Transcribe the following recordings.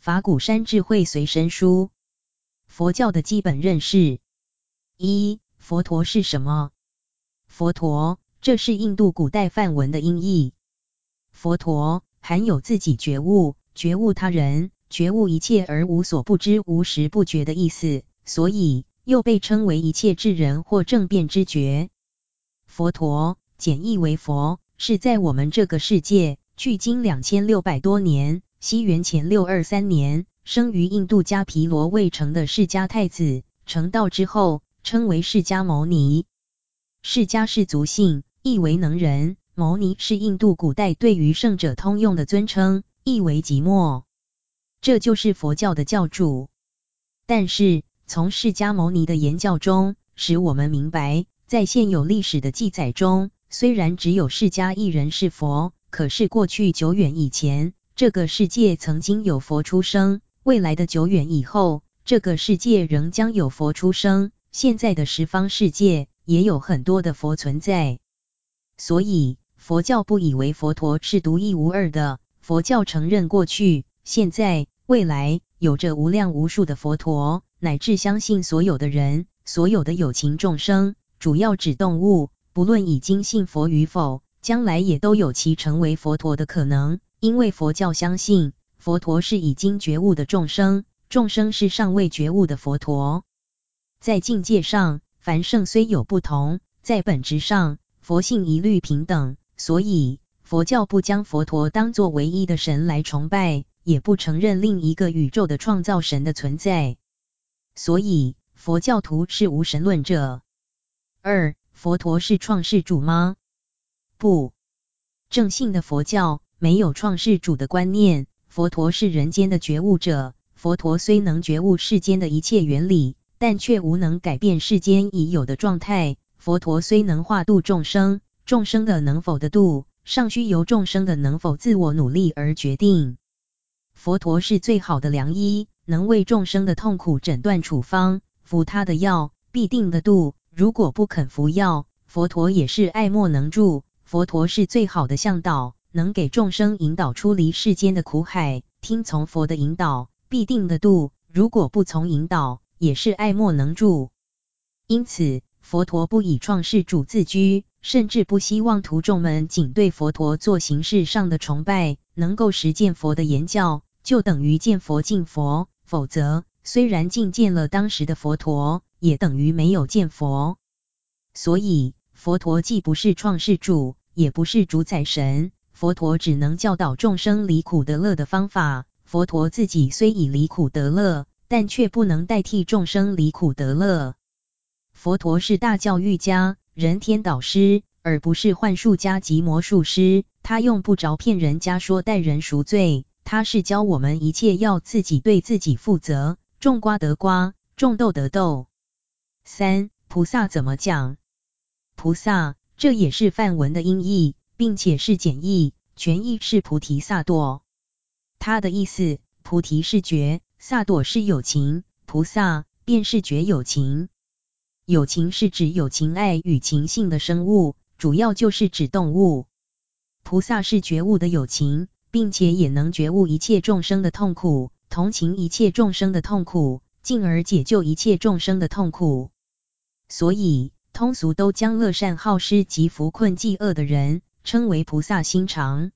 法鼓山智慧随身书，佛教的基本认识。一、佛陀是什么？佛陀，这是印度古代梵文的音译。佛陀含有自己觉悟、觉悟他人、觉悟一切而无所不知、无时不觉的意思，所以又被称为一切智人或正遍知觉。佛陀简译为佛，是在我们这个世界，距今两千六百多年，西元前六二三年，生于印度迦毗罗卫城的释迦太子，成道之后，称为释迦牟尼。释迦是族姓，意为能人；牟尼是印度古代对于圣者通用的尊称，意为寂寞。这就是佛教的教主。但是从释迦牟尼的言教中，使我们明白，在现有历史的记载中，虽然只有释迦一人是佛，可是过去久远以前，这个世界曾经有佛出生；未来的久远以后，这个世界仍将有佛出生。现在的十方世界也有很多的佛存在，所以佛教不以为佛陀是独一无二的。佛教承认过去、现在、未来有着无量无数的佛陀，乃至相信所有的人、所有的有情众生，主要指动物，不论已经信佛与否，将来也都有其成为佛陀的可能。因为佛教相信，佛陀是已经觉悟的众生，众生是尚未觉悟的佛陀。在境界上，凡圣虽有不同，在本质上，佛性一律平等。所以，佛教不将佛陀当作唯一的神来崇拜，也不承认另一个宇宙的创造神的存在。所以，佛教徒是无神论者。二，佛陀是创世主吗？不，正信的佛教没有创世主的观念。佛陀是人间的觉悟者。佛陀虽能觉悟世间的一切原理。但却无能改变世间已有的状态。佛陀虽能化度众生，众生的能否得度，尚需由众生的能否自我努力而决定。佛陀是最好的良医，能为众生的痛苦诊断处方，服他的药必定的度。如果不肯服药，佛陀也是爱莫能助。佛陀是最好的向导，能给众生引导出离世间的苦海。听从佛的引导，必定的度。如果不从引导，也是爱莫能助，因此佛陀不以创世主自居，甚至不希望徒众们仅对佛陀做形式上的崇拜，能够实践佛的言教，就等于见佛敬佛。否则，虽然敬见了当时的佛陀，也等于没有见佛。所以，佛陀既不是创世主，也不是主宰神，佛陀只能教导众生离苦得乐的方法。佛陀自己虽已离苦得乐。但却不能代替众生离苦得乐。佛陀是大教育家、人天导师，而不是幻术家及魔术师。他用不着骗人家说待人赎罪，他是教我们一切要自己对自己负责，种瓜得瓜，种豆得豆。三、菩萨怎么讲？菩萨，这也是梵文的音译，并且是简译，全译是菩提萨埵。他的意思，菩提是觉。萨埵是有情，菩萨便是觉有情。有情是指有情爱与情性的生物，主要就是指动物。菩萨是觉悟的有情，并且也能觉悟一切众生的痛苦，同情一切众生的痛苦，进而解救一切众生的痛苦。所以，通俗都将乐善好施及扶困济恶的人称为菩萨心肠。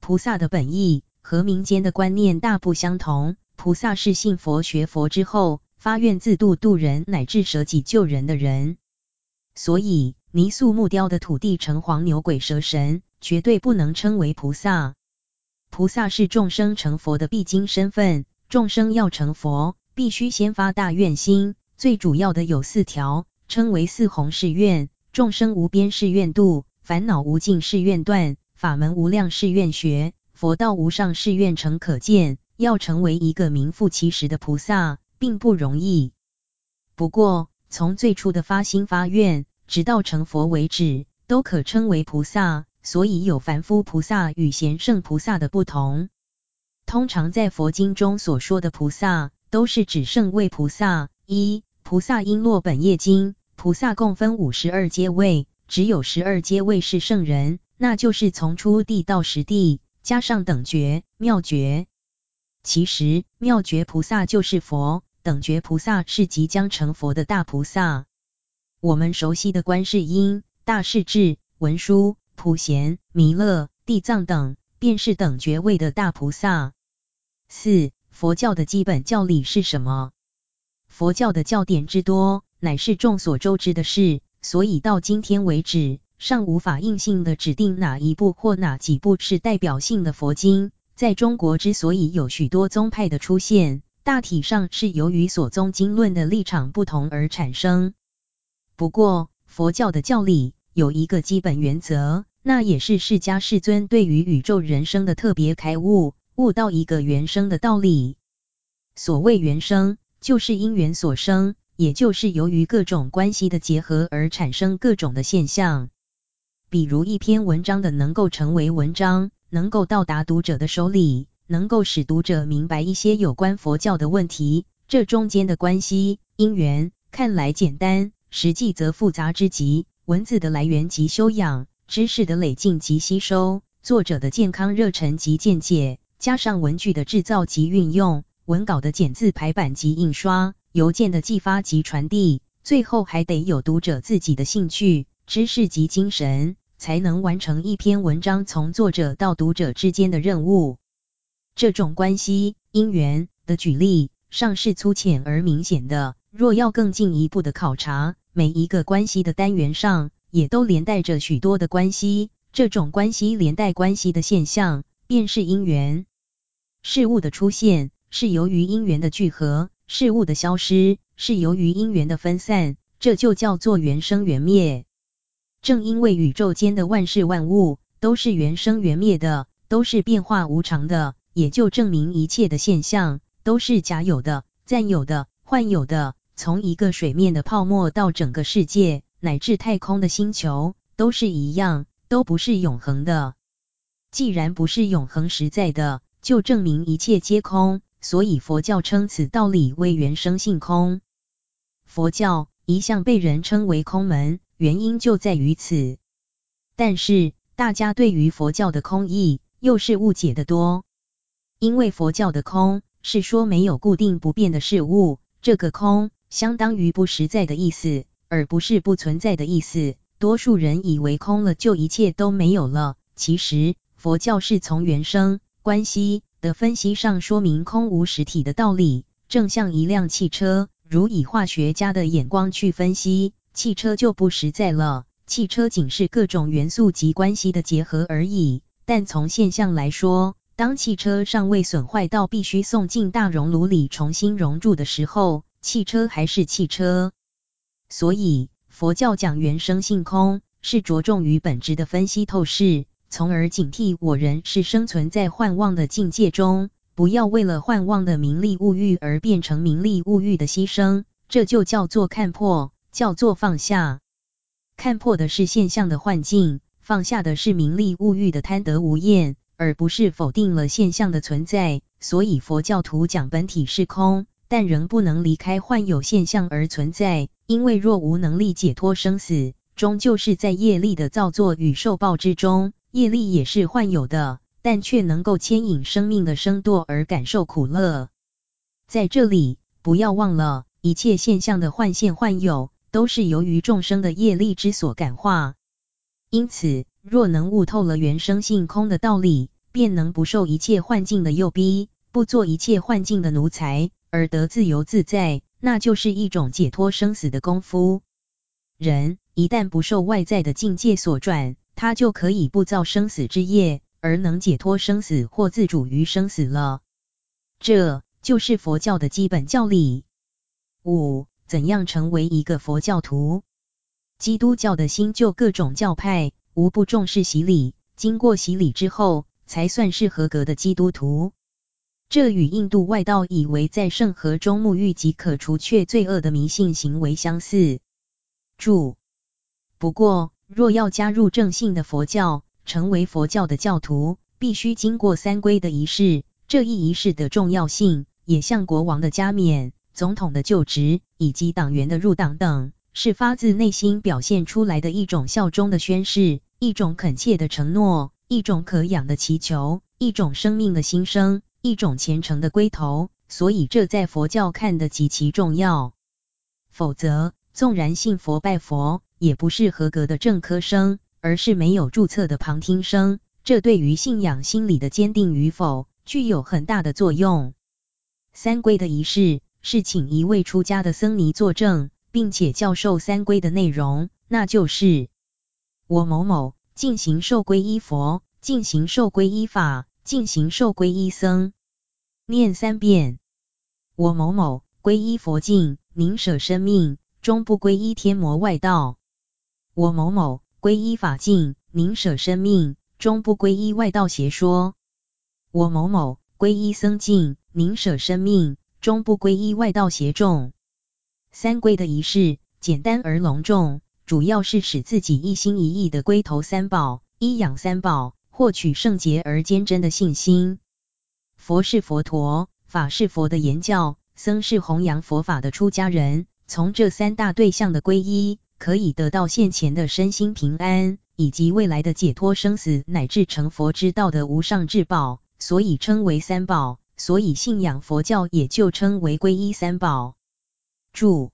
菩萨的本意和民间的观念大不相同。菩萨是信佛学佛之后，发愿自度度人，乃至舍己救人的人。所以，泥塑木雕的土地城隍牛鬼蛇神，绝对不能称为菩萨。菩萨是众生成佛的必经身份。众生要成佛，必须先发大愿心。最主要的有四条，称为四弘誓愿：众生无边誓愿度，烦恼无尽誓愿断，法门无量誓愿学，佛道无上誓愿成。可见。要成为一个名副其实的菩萨，并不容易。不过，从最初的发心发愿，直到成佛为止，都可称为菩萨。所以有凡夫菩萨与贤圣菩萨的不同。通常在佛经中所说的菩萨，都是指圣位菩萨。一、菩萨瓔珞本业经，菩萨共分五十二阶位，只有十二阶位是圣人，那就是从初地到十地，加上等觉、妙觉。其实妙觉菩萨就是佛，等觉菩萨是即将成佛的大菩萨。我们熟悉的观世音、大势至、文殊、普贤、弥勒、地藏等，便是等爵位的大菩萨。四、佛教的基本教理是什么？佛教的教典之多，乃是众所周知的事，所以到今天为止，尚无法硬性的指定哪一部或哪几部是代表性的佛经。在中国之所以有许多宗派的出现，大体上是由于所宗经论的立场不同而产生。不过，佛教的教理有一个基本原则，那也是释迦世尊对于宇宙人生的特别开悟，悟到一个原生的道理。所谓原生，就是因缘所生，也就是由于各种关系的结合而产生各种的现象。比如一篇文章的能够成为文章。能够到达读者的手里，能够使读者明白一些有关佛教的问题，这中间的关系因缘看来简单，实际则复杂之极。文字的来源及修养，知识的累进及吸收，作者的健康热忱及见解，加上文具的制造及运用，文稿的剪字排版及印刷，邮件的寄发及传递，最后还得有读者自己的兴趣、知识及精神。才能完成一篇文章从作者到读者之间的任务。这种关系因缘的举例，尚是粗浅而明显的。若要更进一步的考察，每一个关系的单元上，也都连带着许多的关系。这种关系连带关系的现象，便是因缘。事物的出现，是由于因缘的聚合；事物的消失，是由于因缘的分散。这就叫做缘生缘灭。正因为宇宙间的万事万物都是缘生缘灭的，都是变化无常的，也就证明一切的现象都是假有的、暂有的、幻有的。从一个水面的泡沫到整个世界，乃至太空的星球，都是一样，都不是永恒的。既然不是永恒实在的，就证明一切皆空。所以佛教称此道理为原生性空。佛教一向被人称为空门。原因就在于此，但是大家对于佛教的空义又是误解的多。因为佛教的空是说没有固定不变的事物，这个空相当于不实在的意思，而不是不存在的意思。多数人以为空了就一切都没有了，其实佛教是从缘生关系的分析上说明空无实体的道理，正像一辆汽车，如以化学家的眼光去分析。汽车就不实在了，汽车仅是各种元素及关系的结合而已。但从现象来说，当汽车尚未损坏到必须送进大熔炉里重新熔铸的时候，汽车还是汽车。所以佛教讲原生性空，是着重于本质的分析透视，从而警惕我人是生存在幻妄的境界中，不要为了幻妄的名利物欲而变成名利物欲的牺牲，这就叫做看破。叫做放下，看破的是现象的幻境，放下的是名利物欲的贪得无厌，而不是否定了现象的存在。所以佛教徒讲本体是空，但仍不能离开幻有现象而存在，因为若无能力解脱生死，终究是在业力的造作与受报之中。业力也是幻有的，但却能够牵引生命的生堕而感受苦乐。在这里，不要忘了，一切现象的幻现幻有。都是由于众生的业力之所感化，因此若能悟透了原生性空的道理，便能不受一切幻境的诱逼，不做一切幻境的奴才，而得自由自在，那就是一种解脱生死的功夫。人一旦不受外在的境界所转，他就可以不造生死之业，而能解脱生死或自主于生死了。这就是佛教的基本教理。五。怎样成为一个佛教徒？基督教的新旧各种教派无不重视洗礼，经过洗礼之后才算是合格的基督徒。这与印度外道以为在圣河中沐浴即可除却罪恶的迷信行为相似。注：不过，若要加入正信的佛教，成为佛教的教徒，必须经过三皈的仪式，这一仪式的重要性，也像国王的加冕、总统的就职以及党员的入党等，是发自内心表现出来的一种效忠的宣誓，一种恳切的承诺，一种渴仰的祈求，一种生命的新生，一种虔诚的归投。所以这在佛教看得极其重要。否则，纵然信佛拜佛，也不是合格的正科生，而是没有注册的旁听生。这对于信仰心理的坚定与否，具有很大的作用。三皈的仪式是请一位出家的僧尼作证，并且教授三皈的内容，那就是：我某某进行受皈依佛，进行受皈依法，进行受皈依僧。念三遍。我某某皈依佛境，宁舍生命，终不皈依天魔外道。我某某皈依法境，宁舍生命，终不皈依外道邪说。我某某皈依僧境，宁舍生命，终不皈依外道邪众。三皈的仪式简单而隆重，主要是使自己一心一意的归投三宝，依养三宝，获取圣洁而坚贞的信心。佛是佛陀。法是佛的言教，僧是弘扬佛法的出家人。从这三大对象的皈依，可以得到现前的身心平安，以及未来的解脱生死，乃至成佛之道的无上至宝，所以称为三宝。所以信仰佛教也就称为皈依三宝。注：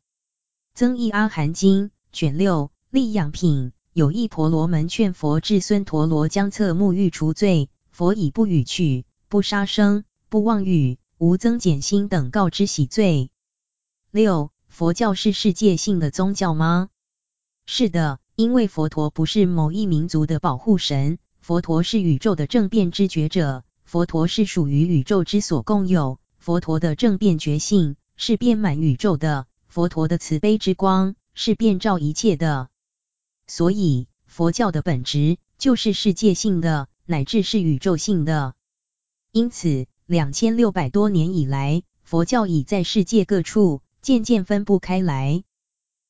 增一阿含经卷六利养品，有一婆罗门劝佛至孙陀罗将侧沐浴除罪，佛以不语去、不杀生、不妄语。无增减心等告知洗罪。六、佛教是世界性的宗教吗？是的，因为佛陀不是某一民族的保护神，佛陀是宇宙的正变知觉者，佛陀是属于宇宙之所共有，佛陀的正变觉性是遍满宇宙的，佛陀的慈悲之光是遍照一切的。所以，佛教的本质就是世界性的，乃至是宇宙性的。因此，两千六百多年以来，佛教已在世界各处渐渐分布开来。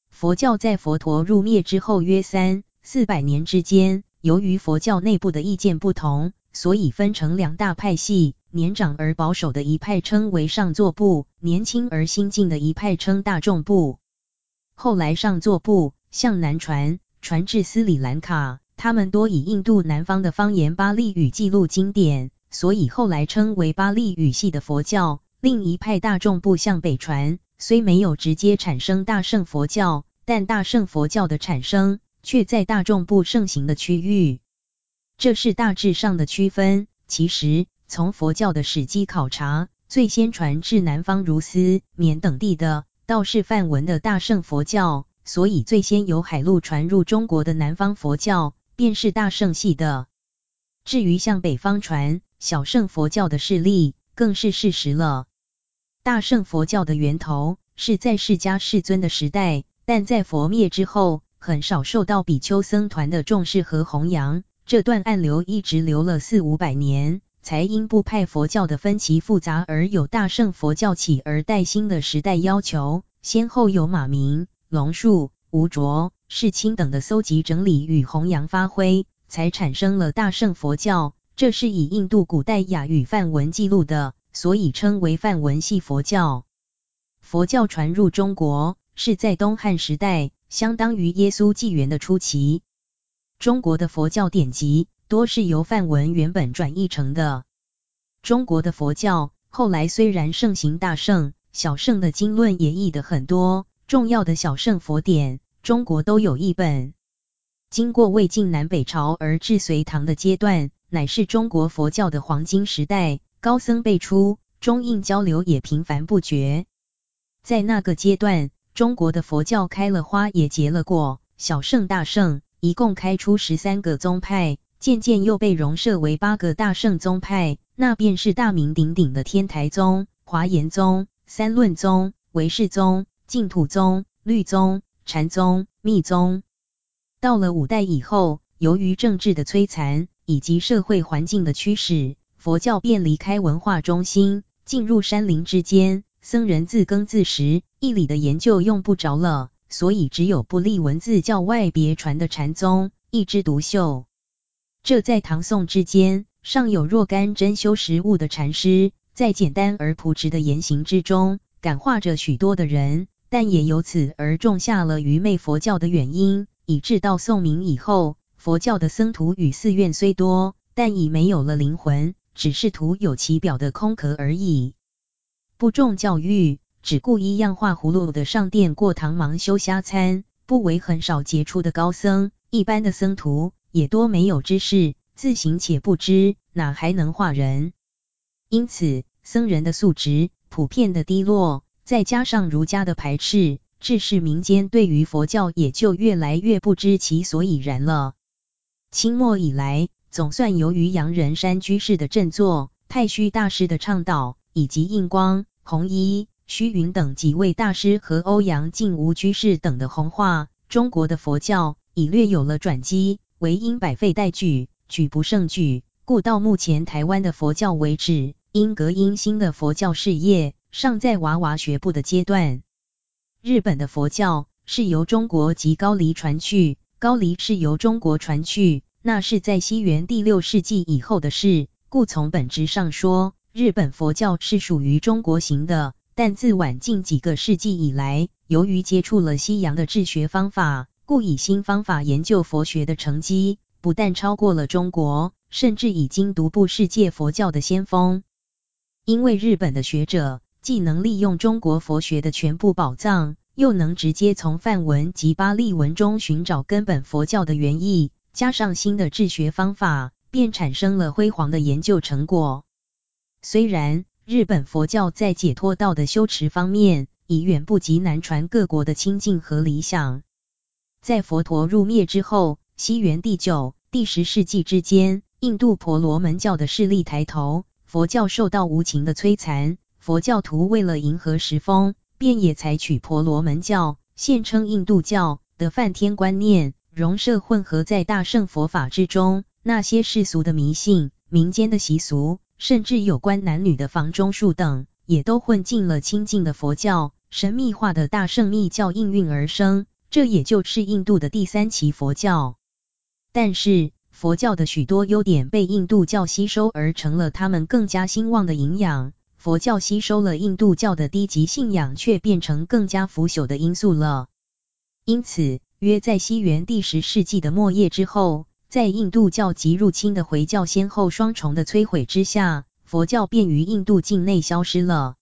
佛教在佛陀入灭之后约三四百年之间，由于佛教内部的意见不同，所以分成两大派系。年长而保守的一派称为上座部，年轻而新进的一派称大众部。后来上座部向南传，传至斯里兰卡，他们多以印度南方的方言巴利语记录经典。所以后来称为巴利语系的佛教。另一派大众部向北传，虽没有直接产生大乘佛教，但大乘佛教的产生却在大众部盛行的区域。这是大致上的区分。其实从佛教的史迹考察，最先传至南方如斯、缅等地的，倒是梵文的大乘佛教。所以最先由海路传入中国的南方佛教，便是大乘系的。至于向北方传，小乘佛教的势力更是事实了。大乘佛教的源头是在释迦世尊的时代，但在佛灭之后，很少受到比丘僧团的重视和弘扬。这段暗流一直流了四五百年，才因部派佛教的分歧复杂而有大乘佛教起而代新的时代要求。先后有马鸣、龙树、吴卓、释钦等的搜集整理与弘扬发挥，才产生了大乘佛教。这是以印度古代雅语梵文记录的，所以称为梵文系佛教。佛教传入中国是在东汉时代，相当于耶稣纪元的初期。中国的佛教典籍多是由梵文原本转译成的。中国的佛教后来虽然盛行大乘，小乘的经论也译得很多，重要的小乘佛典，中国都有一本。经过魏晋南北朝而至隋唐的阶段。乃是中国佛教的黄金时代，高僧辈出，中印交流也频繁不绝。在那个阶段，中国的佛教开了花也结了果，小圣大圣一共开出十三个宗派，渐渐又被融设为八个大圣宗派，那便是大名鼎鼎的天台宗、华严宗、三论宗、唯识宗、净土宗、律宗、禅宗、密宗。到了五代以后，由于政治的摧残，以及社会环境的驱使，佛教便离开文化中心，进入山林之间，僧人自耕自食，义理的研究用不着了，所以只有不立文字教外别传的禅宗，一枝独秀。这在唐宋之间尚有若干真修实悟的禅师，在简单而朴直的言行之中，感化着许多的人，但也由此而种下了愚昧佛教的原因，以致到宋明以后，佛教的僧徒与寺院虽多，但已没有了灵魂，只是徒有其表的空壳而已。不重教育，只顾一样画葫芦的上殿过堂忙修瞎参，不为很少杰出的高僧，一般的僧徒也多没有知识，自行且不知，哪还能化人？因此，僧人的素质普遍的低落，再加上儒家的排斥，致使民间对于佛教也就越来越不知其所以然了。清末以来，总算由于杨仁山居士的振作、太虚大师的倡导，以及印光、弘一、虚云等几位大师和欧阳靖无居士等的弘化，中国的佛教已略有了转机。唯因百废待举，举不胜举，故到目前台湾的佛教为止，因革因新的佛教事业尚在娃娃学步的阶段。日本的佛教是由中国及高丽传去，高丽是由中国传去，那是在西元第六世纪以后的事。故从本质上说，日本佛教是属于中国型的。但自晚近几个世纪以来，由于接触了西洋的治学方法，故以新方法研究佛学的成绩，不但超过了中国，甚至已经独步世界佛教的先锋。因为日本的学者既能利用中国佛学的全部宝藏，又能直接从梵文及巴利文中寻找根本佛教的原意，加上新的治学方法，便产生了辉煌的研究成果。虽然日本佛教在解脱道的修持方面，已远不及南传各国的清净和理想。在佛陀入灭之后，西元第九、第十世纪之间，印度婆罗门教的势力抬头，佛教受到无情的摧残。佛教徒为了迎合时风，便也采取婆罗门教，现称印度教的梵天观念，融摄混合在大圣佛法之中。那些世俗的迷信、民间的习俗，甚至有关男女的房中术等，也都混进了清净的佛教，神秘化的大圣密教应运而生。这也就是印度的第三期佛教，但是佛教的许多优点被印度教吸收，而成了他们更加兴旺的营养。佛教吸收了印度教的低级信仰，却变成更加腐朽的因素了。因此，约在西元第十世纪的末叶之后，在印度教及入侵的回教先后双重的摧毁之下，佛教便于印度境内消失了。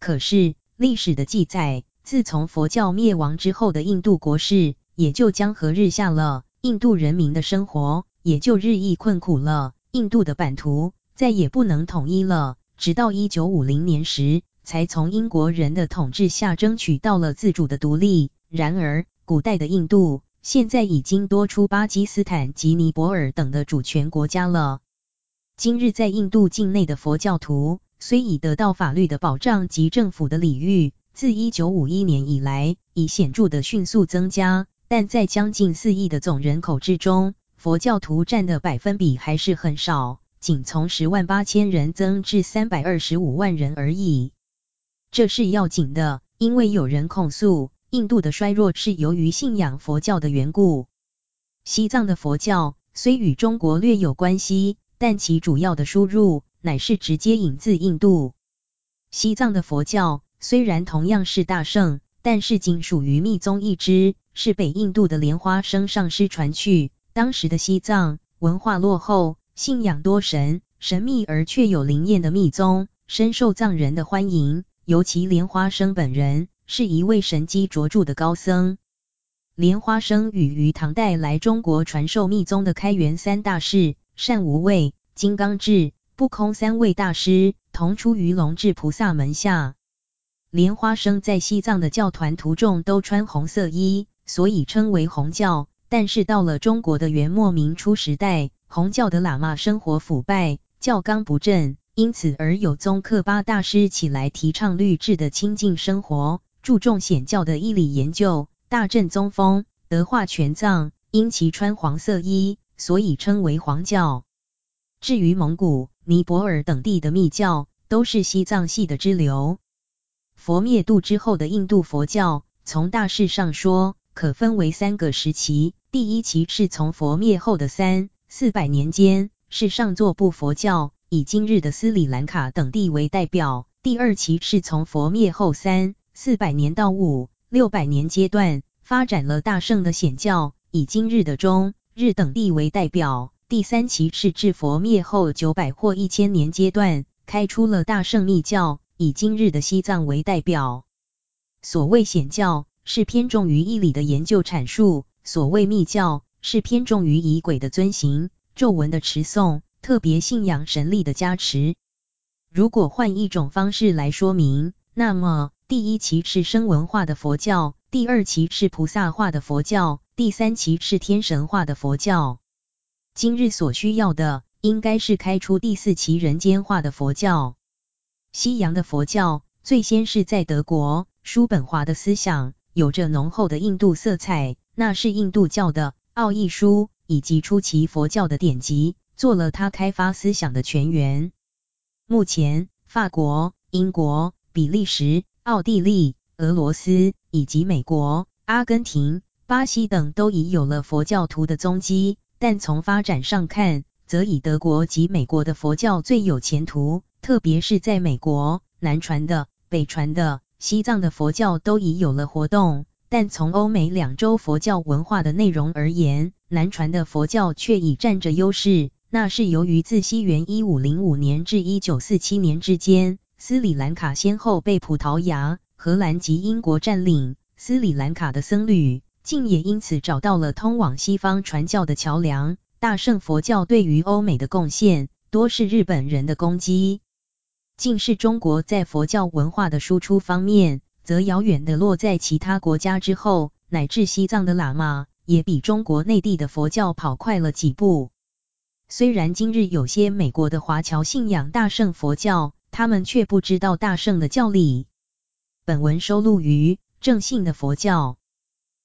可是历史的记载。自从佛教灭亡之后的印度国势也就江河日下了，印度人民的生活也就日益困苦了，印度的版图再也不能统一了。直到一九五零年时，才从英国人的统治下争取到了自主的独立。然而，古代的印度现在已经多出巴基斯坦及尼泊尔等的主权国家了。今日在印度境内的佛教徒，虽已得到法律的保障及政府的礼遇。自一九五一年以来，已显著的迅速增加，但在将近四亿的总人口之中，佛教徒占的百分比还是很少，仅从十万八千人增至三百二十五万人而已。这是要紧的，因为有人控诉，印度的衰弱是由于信仰佛教的缘故。西藏的佛教虽与中国略有关系，但其主要的输入乃是直接引自印度。西藏的佛教。虽然同样是大乘，但是仅属于密宗一支，是北印度的莲花生上师传去。当时的西藏文化落后，信仰多神，神秘而却有灵验的密宗，深受藏人的欢迎。尤其莲花生本人是一位神机卓著的高僧。莲花生与于唐代来中国传授密宗的开元三大士善无畏、金刚智、不空三位大师，同出于龙智菩萨门下。莲花生在西藏的教团徒众都穿红色衣，所以称为红教。但是到了中国的元末明初时代，红教的喇嘛生活腐败，教纲不正，因此而有宗喀巴大师起来提倡律制的清净生活，注重显教的义理研究，大振宗风，德化全藏。因其穿黄色衣，所以称为黄教。至于蒙古、尼泊尔等地的密教，都是西藏系的支流。佛灭度之后的印度佛教，从大势上说，可分为三个时期。第一期是从佛灭后的三四百年间，是上座部佛教，以今日的斯里兰卡等地为代表。第二期是从佛灭后三四百年到五六百年阶段，发展了大乘的显教，以今日的中日等地为代表。第三期是至佛灭后九百或一千年阶段，开出了大乘密教，以今日的西藏为代表。所谓显教，是偏重于义理的研究阐述；所谓密教，是偏重于仪轨的遵行、咒文的持诵，特别信仰神力的加持。如果换一种方式来说明，那么第一期是声闻化的佛教，第二期是菩萨化的佛教，第三期是天神化的佛教。今日所需要的，应该是开出第四期人间化的佛教。西洋的佛教，最先是在德国，叔本华的思想有着浓厚的印度色彩，那是印度教的奥义书以及初期佛教的典籍，做了他开发思想的泉源。目前，法国、英国、比利时、奥地利、俄罗斯以及美国、阿根廷、巴西等都已有了佛教徒的踪迹。但从发展上看，则以德国及美国的佛教最有前途，特别是在美国，南传的、北传的、西藏的佛教都已有了活动。但从欧美两洲佛教文化的内容而言，南传的佛教却已占着优势。那是由于自西元一五零五年至一九四七年之间，斯里兰卡先后被葡萄牙、荷兰及英国占领，斯里兰卡的僧侣。竟也因此找到了通往西方传教的桥梁。大乘佛教对于欧美的贡献，多是日本人的攻击。竟是中国在佛教文化的输出方面，则遥远的落在其他国家之后，乃至西藏的喇嘛，也比中国内地的佛教跑快了几步。虽然今日有些美国的华侨信仰大圣佛教，他们却不知道大圣的教理。本文收录于正信的佛教。